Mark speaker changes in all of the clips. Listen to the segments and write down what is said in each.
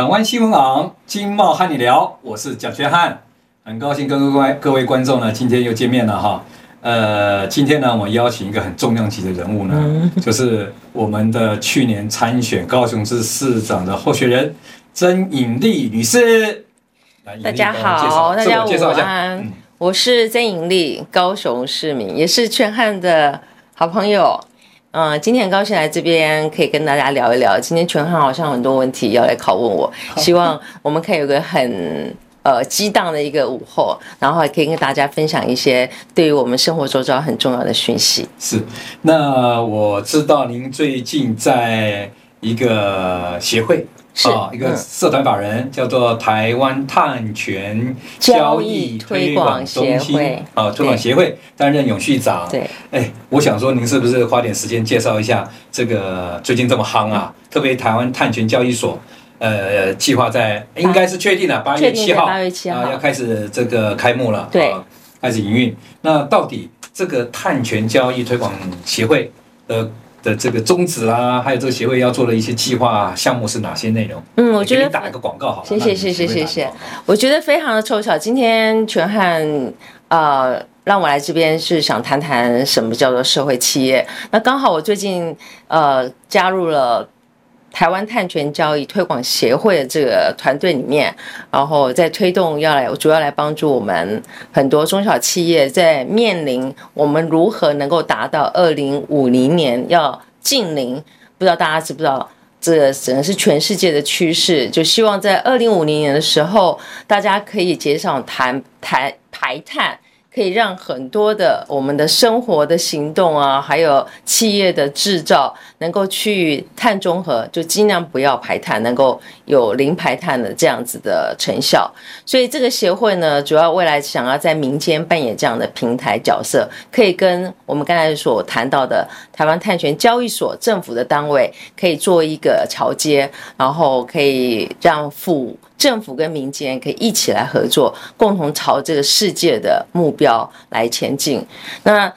Speaker 1: 港湾新闻网经贸和你聊，我是蒋权汉，很高兴跟各位各位观众呢，今天又见面了哈。呃，今天呢，我邀请一个很重量级的人物呢，就是我们的去年参选高雄市市长的候选人曾颖丽女士。
Speaker 2: 大家好，大家午安，我是曾颖丽，高雄市民，也是权汉的好朋友。嗯，今天很高兴来这边，可以跟大家聊一聊。今天全行好像很多问题要来拷问我，希望我们可以有个很呃激荡的一个午后，然后还可以跟大家分享一些对于我们生活周遭很重要的讯息。
Speaker 1: 是，那我知道您最近在一个协会。啊，一个社团法人、嗯、叫做台湾碳权交易推广中心啊，推广协会担任永续长。
Speaker 2: 对，
Speaker 1: 哎，我想说，您是不是花点时间介绍一下这个最近这么夯啊？嗯、特别台湾碳权交易所，呃，计划在应该是确定了八月七号，
Speaker 2: 八月七号、呃、要
Speaker 1: 开始这个开幕了，
Speaker 2: 对，
Speaker 1: 开始营运。那到底这个碳权交易推广协会的？的这个宗旨啊，还有这个协会要做的一些计划项目是哪些内容？
Speaker 2: 嗯，我觉得
Speaker 1: 打一个广告好。
Speaker 2: 谢谢谢谢谢谢，我觉得非常的凑巧，今天全汉呃让我来这边是想谈谈什么叫做社会企业。那刚好我最近呃加入了。台湾碳权交易推广协会的这个团队里面，然后在推动要来，主要来帮助我们很多中小企业，在面临我们如何能够达到二零五零年要净零，不知道大家知不知道，这个整个是全世界的趋势，就希望在二零五零年的时候，大家可以减少碳排排碳。可以让很多的我们的生活的行动啊，还有企业的制造，能够去碳中和，就尽量不要排碳，能够有零排碳的这样子的成效。所以这个协会呢，主要未来想要在民间扮演这样的平台角色，可以跟我们刚才所谈到的台湾碳权交易所政府的单位，可以做一个桥接，然后可以让府。政府跟民间可以一起来合作，共同朝这个世界的目标来前进。那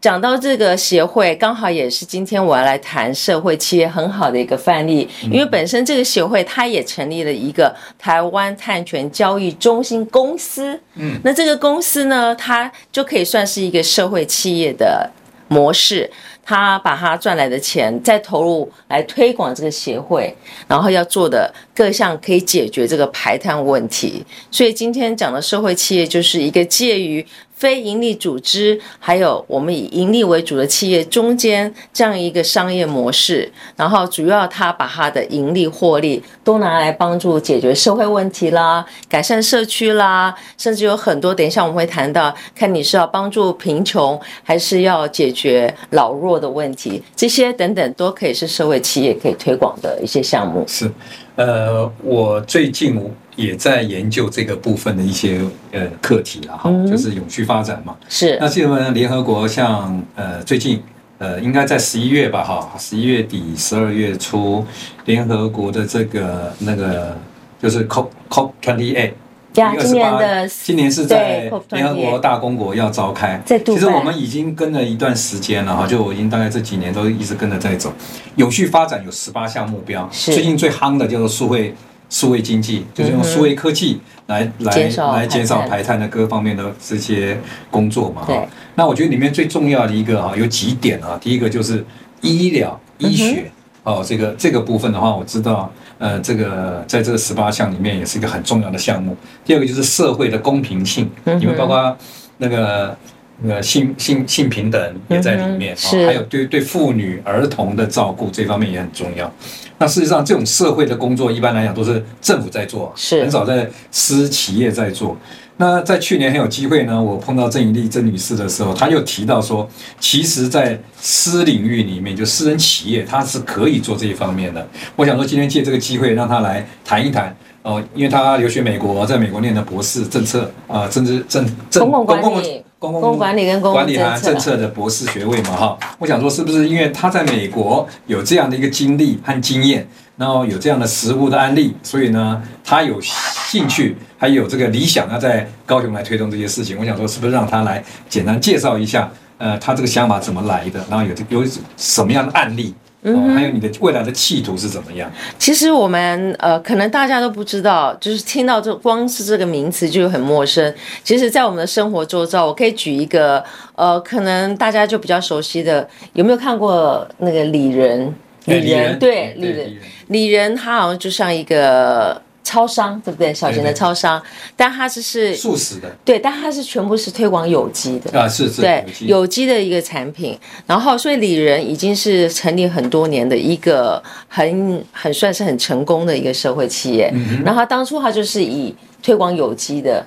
Speaker 2: 讲到这个协会，刚好也是今天我要来谈社会企业很好的一个范例，因为本身这个协会它也成立了一个台湾碳权交易中心公司。嗯，那这个公司呢，它就可以算是一个社会企业的模式。他把他赚来的钱再投入来推广这个协会，然后要做的各项可以解决这个排碳问题。所以今天讲的社会企业就是一个介于。非盈利组织，还有我们以盈利为主的企业中间这样一个商业模式，然后主要他把他的盈利获利都拿来帮助解决社会问题啦，改善社区啦，甚至有很多，等一下我们会谈到，看你是要帮助贫穷，还是要解决老弱的问题，这些等等都可以是社会企业可以推广的一些项目。
Speaker 1: 是，呃，我最近。也在研究这个部分的一些呃课题了哈，就是永续发展嘛。
Speaker 2: 是。
Speaker 1: 那这个联合国像呃最近呃应该在十一月吧哈，十一月底十二月初，联合国的这个那个就是 COP COP twenty eight，
Speaker 2: 今年的
Speaker 1: 今年是在联合国大公国要召开。其实我们已经跟了一段时间了哈，就我已经大概这几年都一直跟着在走。有序发展有十八项目标，最近最夯的叫做数位。数位经济就是用数位科技来、嗯、来来减少排碳的各方面的这些工作嘛。哈，那我觉得里面最重要的一个啊，有几点啊。第一个就是医疗医学哦，这个这个部分的话，我知道呃，这个在这个十八项里面也是一个很重要的项目。第二个就是社会的公平性，因为包括那个。那个性性性平等也在里面，嗯、还有对对妇女儿童的照顾这方面也很重要。那事实上，这种社会的工作一般来讲都是政府在做，是很少在私企业在做。那在去年很有机会呢，我碰到郑怡丽郑女士的时候，她就提到说，其实，在私领域里面，就私人企业，它是可以做这一方面的。我想说，今天借这个机会，让她来谈一谈。哦，因为他留学美国，在美国念的博士政策啊，政治政政
Speaker 2: 公共管理。
Speaker 1: 公共管理跟公共管理和政策的博士学位嘛，哈，我想说是不是因为他在美国有这样的一个经历和经验，然后有这样的实务的案例，所以呢，他有兴趣，还有这个理想要在高雄来推动这些事情。我想说，是不是让他来简单介绍一下，呃，他这个想法怎么来的，然后有有什么样的案例嗯、哦，还有你的未来的企图是怎么样？
Speaker 2: 其实我们呃，可能大家都不知道，就是听到这光是这个名词就很陌生。其实，在我们的生活周遭，我可以举一个呃，可能大家就比较熟悉的，有没有看过那个李仁？李仁对李仁，李仁他好像就像一个。超商对不对？小型的超商，对对对，但它是是
Speaker 1: 素食的，
Speaker 2: 对，但它是全部是推广有机的
Speaker 1: 啊，是是，
Speaker 2: 对，有机的一个产品。然后，所以里仁已经是成立很多年的一个很很算是很成功的一个社会企业。然后当初它就是以推广有机的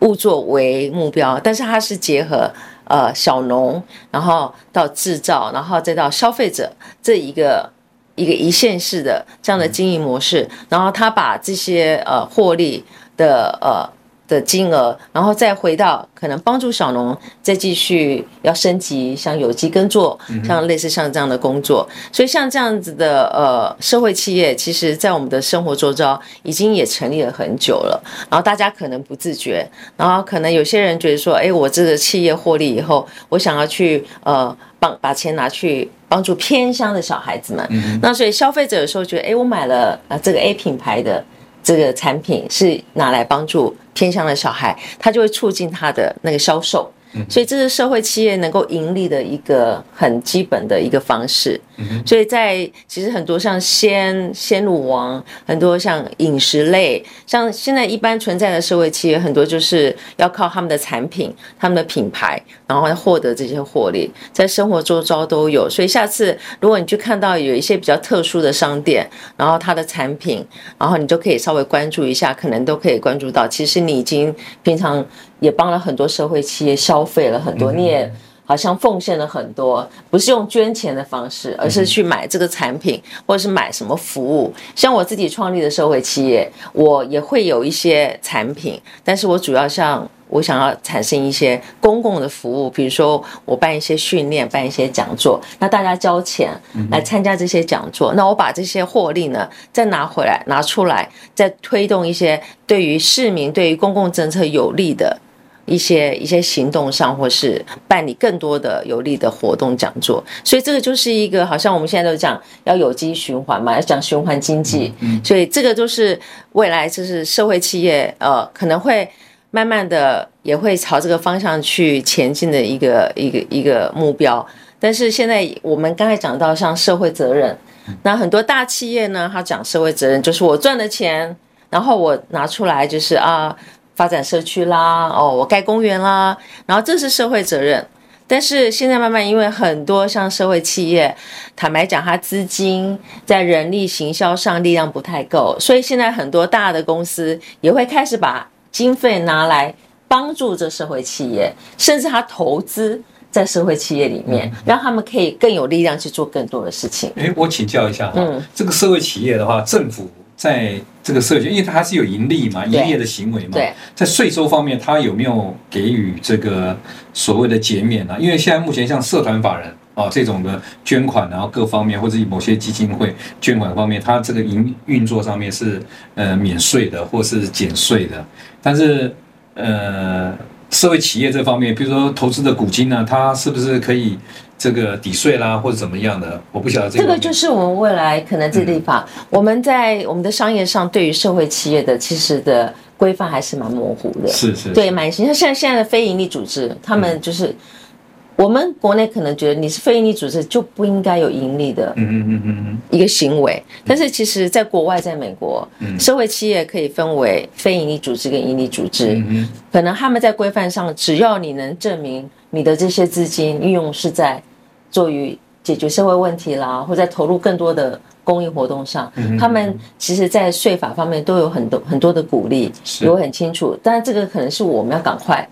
Speaker 2: 物作为目标，但是它是结合呃小农，然后到制造，然后再到消费者这一个。一个一线式的这样的经营模式，然后他把这些呃获利的呃的金额，然后再回到可能帮助小农再继续要升级，像有机耕作，像类似像这样的工作。所以像这样子的呃社会企业，其实在我们的生活周遭已经也成立了很久了。然后大家可能不自觉，然后可能有些人觉得说，哎，我这个企业获利以后，我想要去呃帮把钱拿去。帮助偏乡的小孩子们，嗯、那所以消费者有时候觉得，哎，我买了啊这个 A 品牌的这个产品是拿来帮助偏向的小孩，他就会促进他的那个销售。所以这是社会企业能够盈利的一个很基本的一个方式。所以在其实很多像鲜鲜乳王，很多像饮食类，像现在一般存在的社会企业，很多就是要靠他们的产品、他们的品牌，然后获得这些获利，在生活周遭都有。所以下次如果你去看到有一些比较特殊的商店，然后它的产品，然后你就可以稍微关注一下，可能都可以关注到，其实你已经平常。也帮了很多社会企业消费了很多，你也好像奉献了很多，不是用捐钱的方式，而是去买这个产品，或者是买什么服务。像我自己创立的社会企业，我也会有一些产品，但是我主要像我想要产生一些公共的服务，比如说我办一些训练，办一些讲座，那大家交钱来参加这些讲座，那我把这些获利呢再拿回来拿出来，再推动一些对于市民、对于公共政策有利的。一些一些行动上，或是办理更多的有利的活动讲座，所以这个就是一个，好像我们现在都讲要有机循环嘛，要讲循环经济，所以这个就是未来就是社会企业呃可能会慢慢的也会朝这个方向去前进的一个一个一个目标。但是现在我们刚才讲到像社会责任，那很多大企业呢，他讲社会责任就是我赚的钱，然后我拿出来就是啊。发展社区啦，哦，我盖公园啦，然后这是社会责任。但是现在慢慢，因为很多像社会企业，坦白讲，它资金在人力行销上力量不太够，所以现在很多大的公司也会开始把经费拿来帮助这社会企业，甚至他投资在社会企业里面，让他们可以更有力量去做更多的事情。
Speaker 1: 哎，我请教一下哈，嗯，这个社会企业的话，政府。在这个社区，因为它还是有盈利嘛，营业的行为嘛。在税收方面，它有没有给予这个所谓的减免呢？因为现在目前像社团法人啊这种的捐款，然后各方面或者某些基金会捐款方面，它这个营运作上面是呃免税的或是减税的。但是呃，社会企业这方面，比如说投资的股金呢，它是不是可以？这个抵税啦，或者怎么样的，我不晓得这个。
Speaker 2: 这个就是我们未来可能这地方，嗯、我们在我们的商业上，对于社会企业的其实的规范还是蛮模糊的。
Speaker 1: 是是，是。
Speaker 2: 对，蛮像像现在的非营利组织，他们就是、嗯、我们国内可能觉得你是非营利组织就不应该有盈利的，嗯嗯嗯嗯一个行为。但是其实，在国外，在美国，嗯、社会企业可以分为非营利组织跟盈利组织。可能他们在规范上，只要你能证明你的这些资金运用是在做于解决社会问题啦，或在投入更多的公益活动上，嗯、他们其实，在税法方面都有很多很多的鼓励，是有很清楚。但是这个可能是我们要赶快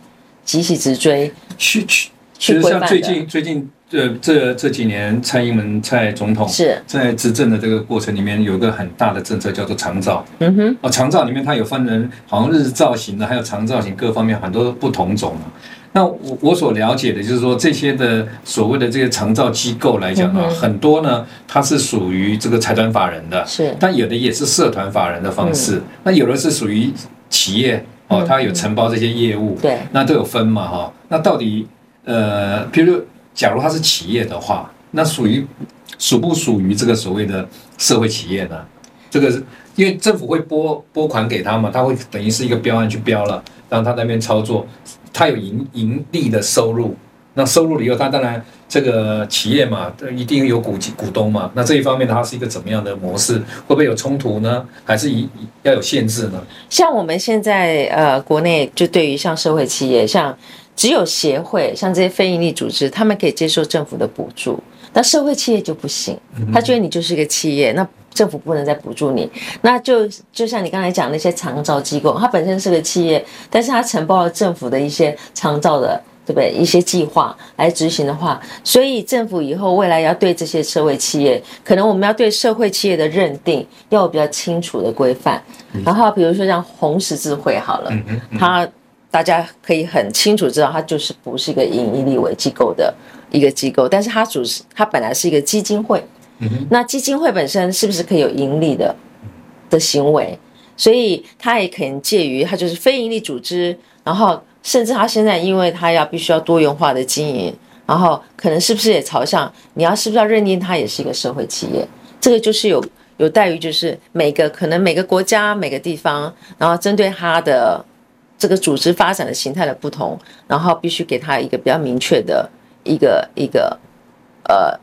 Speaker 2: 急起直追
Speaker 1: 去去。其实像最近最近这这这几年，蔡英文蔡总统是在执政的这个过程里面，有一个很大的政策叫做长照。嗯哼，哦，长照里面它有分人，好像日照型的，还有长照型，各方面很多不同种。那我我所了解的就是说，这些的所谓的这些长照机构来讲啊，嗯、哼。很多呢，它是属于这个财团法人的，是，但有的也是社团法人的方式，嗯、那有的是属于企业哦，它有承包这些业务，对、嗯，那都有分嘛哈。那到底呃，比如假如它是企业的话，那属于属不属于这个所谓的社会企业呢？这个是因为政府会拨拨款给他嘛，他会等于是一个标案去标了，让他那边操作，他有盈盈利的收入。那收入了以后，他当然这个企业嘛，一定有股股东嘛。那这一方面它是一个怎么样的模式？会不会有冲突呢？还是一要有限制呢？
Speaker 2: 像我们现在呃，国内就对于像社会企业，像只有协会，像这些非营利组织，他们可以接受政府的补助，那社会企业就不行。他觉得你就是一个企业，那政府不能再补助你。那就就像你刚才讲那些长照机构，它本身是个企业，但是它承包了政府的一些长照的。对不对？一些计划来执行的话，所以政府以后未来要对这些社会企业，可能我们要对社会企业的认定要有比较清楚的规范。然后比如说像红十字会好了，它大家可以很清楚知道，它就是不是一个以营利为机构的一个机构，但是它主是它本来是一个基金会。那基金会本身是不是可以有盈利的的行为？所以它也可能介于它就是非营利组织，然后。甚至他现在，因为它要必须要多元化的经营，然后可能是不是也朝向你要是不是要认定他也是一个社会企业？这个就是有有待于就是每个可能每个国家每个地方，然后针对他的这个组织发展的形态的不同，然后必须给他一个比较明确的一个一个呃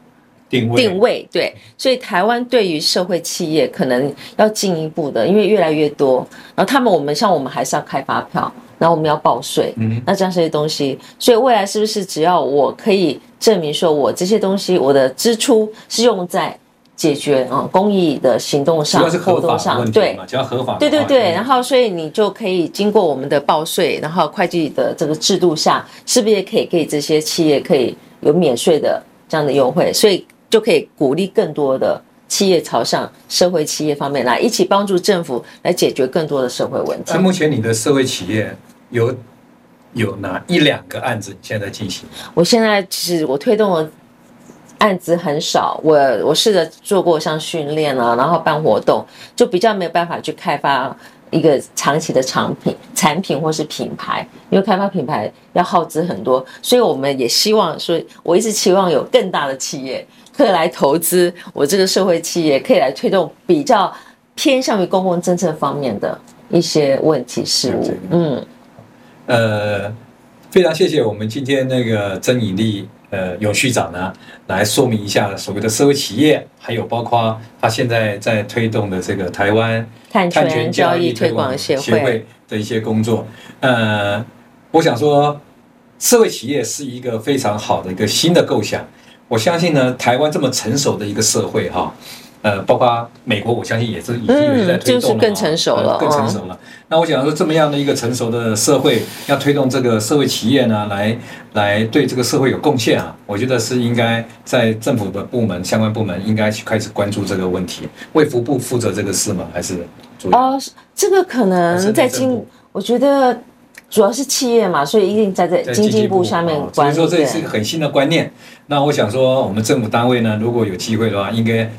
Speaker 1: 定位
Speaker 2: 定位。对，所以台湾对于社会企业可能要进一步的，因为越来越多，然后他们我们像我们还是要开发票。然后我们要报税，嗯那这样这些东西，所以未来是不是只要我可以证明说我这些东西我的支出是用在解决啊公益的行动上、活动上，对，
Speaker 1: 只要合法，
Speaker 2: 对对对，然后所以你就可以经过我们的报税，然后会计的这个制度下，是不是也可以给这些企业可以有免税的这样的优惠？所以就可以鼓励更多的企业朝向社会企业方面来，一起帮助政府来解决更多的社会问题。
Speaker 1: 那目前你的社会企业？有有哪一两个案子现在进行？
Speaker 2: 我现在其实我推动了案子很少，我我试着做过像训练啊，然后办活动，就比较没有办法去开发一个长期的产品、产品或是品牌，因为开发品牌要耗资很多，所以我们也希望说，我一直期望有更大的企业可以来投资我这个社会企业，可以来推动比较偏向于公共政策方面的一些问题事务，嗯。
Speaker 1: 呃，非常谢谢我们今天那个曾以利呃永续长呢，来说明一下所谓的社会企业，还有包括他现在在推动的这个台湾
Speaker 2: 碳权交易推广协会
Speaker 1: 的一些工作。呃，我想说，社会企业是一个非常好的一个新的构想。我相信呢，台湾这么成熟的一个社会哈。呃，包括美国，我相信也是已经有在推动了，
Speaker 2: 嗯，就是更成熟了，
Speaker 1: 更成熟了。那我想说，这么样的一个成熟的社会，要推动这个社会企业呢，来来对这个社会有贡献啊，我觉得是应该在政府的部门、相关部门应该去开始关注这个问题。卫福部负责这个事吗？还是？
Speaker 2: 哦，这个可能在今，我觉得主要是企业嘛，所以一定在这经济部下面。
Speaker 1: 所以说，这也是一个很新的观念。那我想说，我们政府单位呢，如果有机会的话，应该。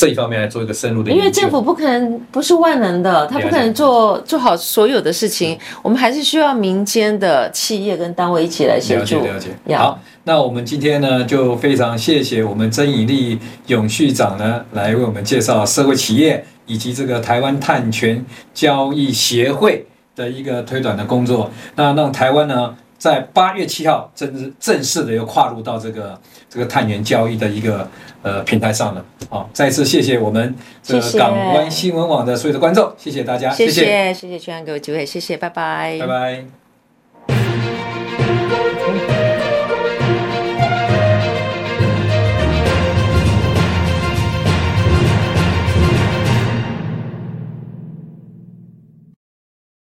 Speaker 1: 这一方面来做一个深入的，
Speaker 2: 因为政府不可能不是万能的，他不可能做做好所有的事情，我们还是需要民间的企业跟单位一起来协助。
Speaker 1: 了解了解。好，那我们今天呢，就非常谢谢我们曾以利永续长呢，来为我们介绍社会企业以及这个台湾碳权交易协会的一个推广的工作，那让台湾呢，在八月七号正正式的又跨入到这个这个碳源交易的一个。呃，平台上了，好，再次谢谢我们这个港湾新闻网的所有的观众，谢谢大家，谢
Speaker 2: 谢，谢谢全安给我机会，谢谢，拜拜，
Speaker 1: 拜拜。